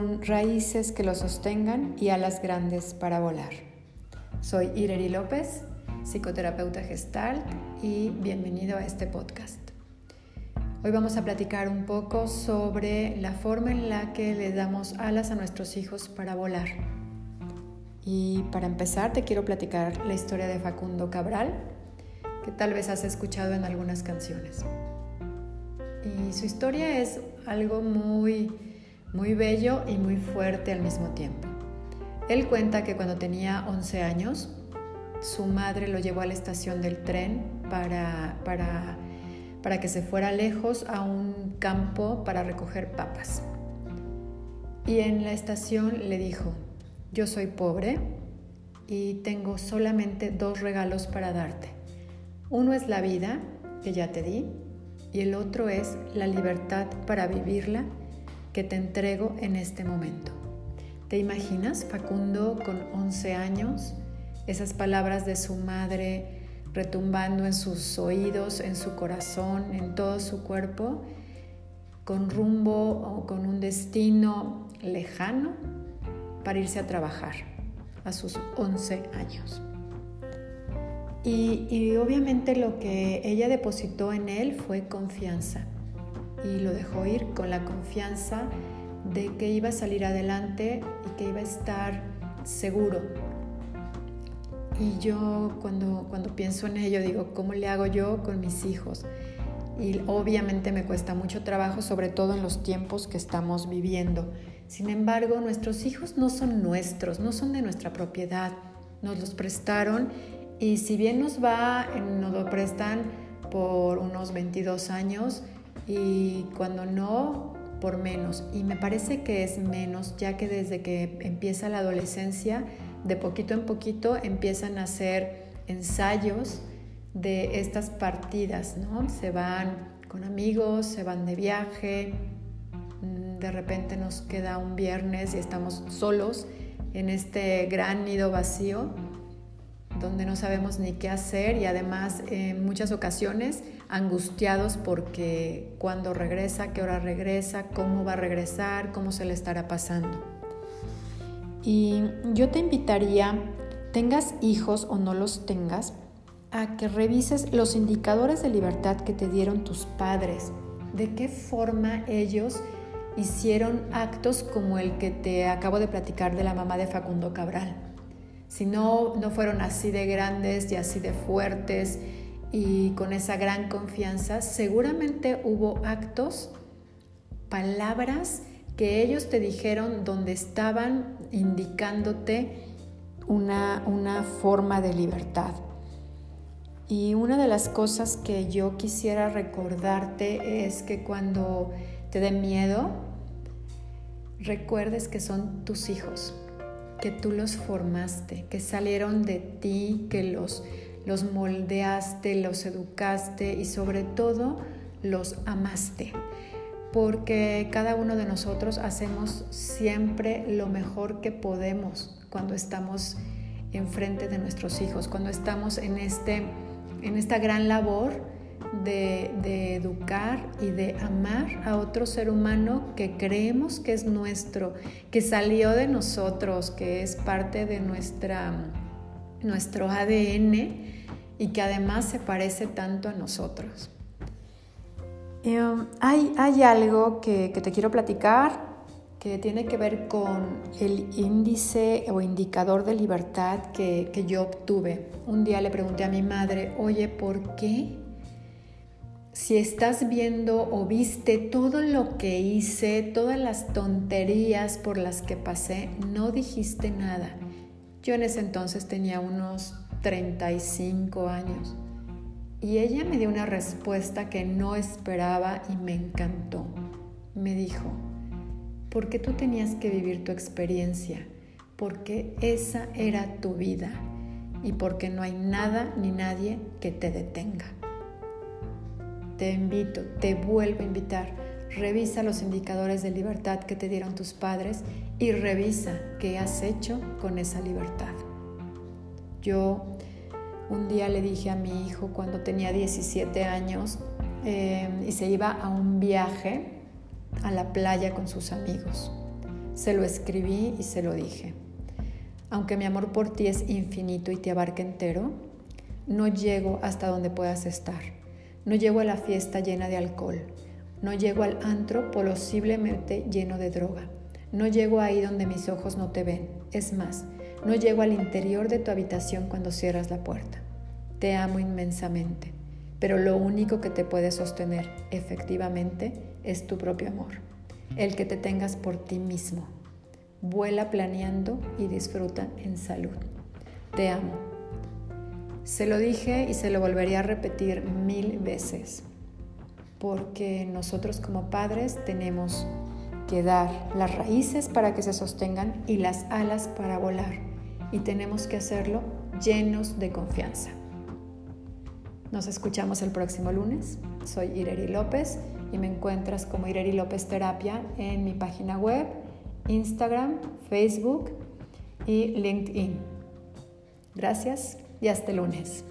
con raíces que lo sostengan y alas grandes para volar. Soy Ireri López, psicoterapeuta gestal y bienvenido a este podcast. Hoy vamos a platicar un poco sobre la forma en la que le damos alas a nuestros hijos para volar. Y para empezar te quiero platicar la historia de Facundo Cabral, que tal vez has escuchado en algunas canciones. Y su historia es algo muy, muy bello y muy fuerte al mismo tiempo. Él cuenta que cuando tenía 11 años, su madre lo llevó a la estación del tren para, para, para que se fuera lejos a un campo para recoger papas. Y en la estación le dijo, yo soy pobre y tengo solamente dos regalos para darte. Uno es la vida, que ya te di, y el otro es la libertad para vivirla te entrego en este momento. ¿Te imaginas Facundo con 11 años? Esas palabras de su madre retumbando en sus oídos, en su corazón, en todo su cuerpo, con rumbo o con un destino lejano para irse a trabajar a sus 11 años. Y, obviamente lo que ella depositó en él fue confianza y lo dejó ir con la confianza de que iba a salir adelante y que iba a estar seguro. Y yo cuando, cuando pienso en ello digo, ¿cómo le hago yo con mis hijos? Y obviamente me cuesta mucho trabajo, sobre todo en los tiempos que estamos viviendo. Sin embargo, nuestros hijos no son nuestros, no son de nuestra propiedad. Nos los prestaron y si bien nos va, nos lo prestan por unos 22 años y cuando no, por menos. Y me parece que es menos, ya que desde que empieza la adolescencia, de poquito en poquito empiezan a hacer ensayos de estas partidas, ¿no? Se van con amigos, se van de viaje, mm, de repente nos queda un viernes y estamos solos en este gran nido vacío donde no sabemos ni qué hacer y además en muchas ocasiones angustiados porque cuándo regresa, qué hora regresa, cómo va a regresar, cómo se le estará pasando. Y yo te invitaría, tengas hijos o no los tengas, a que revises los indicadores de libertad que te dieron tus padres, de qué forma ellos hicieron actos como el que te acabo de platicar de la mamá de Facundo Cabral si no, no fueron así de grandes y así de fuertes y con esa gran confianza, seguramente hubo actos, palabras que ellos te dijeron donde estaban indicándote una, una forma de libertad. Y una de las cosas que yo quisiera recordarte es que cuando te dé miedo, recuerdes que son tus hijos que tú los formaste, que salieron de ti, que los, los moldeaste, los educaste y sobre todo los amaste. Porque cada uno de nosotros hacemos siempre lo mejor que podemos cuando estamos enfrente de nuestros hijos, cuando estamos en, este, en esta gran labor de, educar y de amar a otro ser humano que creemos que es nuestro, que salió de nosotros, que es parte de nuestra, nuestro ADN y que además se parece tanto a nosotros. Um, hay, hay, algo que, te quiero platicar que tiene que ver con el índice o indicador de libertad que, que yo obtuve. Un día le pregunté a mi madre, oye, ¿por qué si estás viendo o viste todo lo que hice, todas las tonterías por las que pasé, no dijiste nada. Yo en ese entonces tenía unos 35 años y ella me dio una respuesta que no esperaba y me encantó. Me dijo, porque tú tenías que vivir tu experiencia, porque esa era tu vida y porque no hay nada ni nadie que te detenga te invito, te vuelvo a invitar, revisa los indicadores de libertad que te dieron tus padres y revisa qué has hecho con esa libertad. Yo un día le dije a mi hijo cuando tenía 17 años eh, y se iba a un viaje a la playa con sus amigos. Se lo escribí y se lo dije. Aunque mi amor por ti es infinito y te abarca entero, no llego hasta donde puedas estar. No llego a la fiesta llena de alcohol. No llego al antro posiblemente lleno de droga. No llego ahí donde mis ojos no te ven. Es más, no llego al interior de tu habitación cuando cierras la puerta. Te amo inmensamente, pero lo único que te puede sostener efectivamente es tu propio amor, el que te tengas por ti mismo. Vuela planeando y disfruta en salud. Te amo. Se lo dije y se lo volvería a repetir mil veces, porque nosotros como padres tenemos que dar las raíces para que se sostengan y las alas para volar, y tenemos que hacerlo llenos de confianza. Nos escuchamos el próximo lunes. Soy Ireri López y me encuentras como Ireri López Terapia en mi página web Instagram, Facebook y LinkedIn. Gracias y hasta el lunes.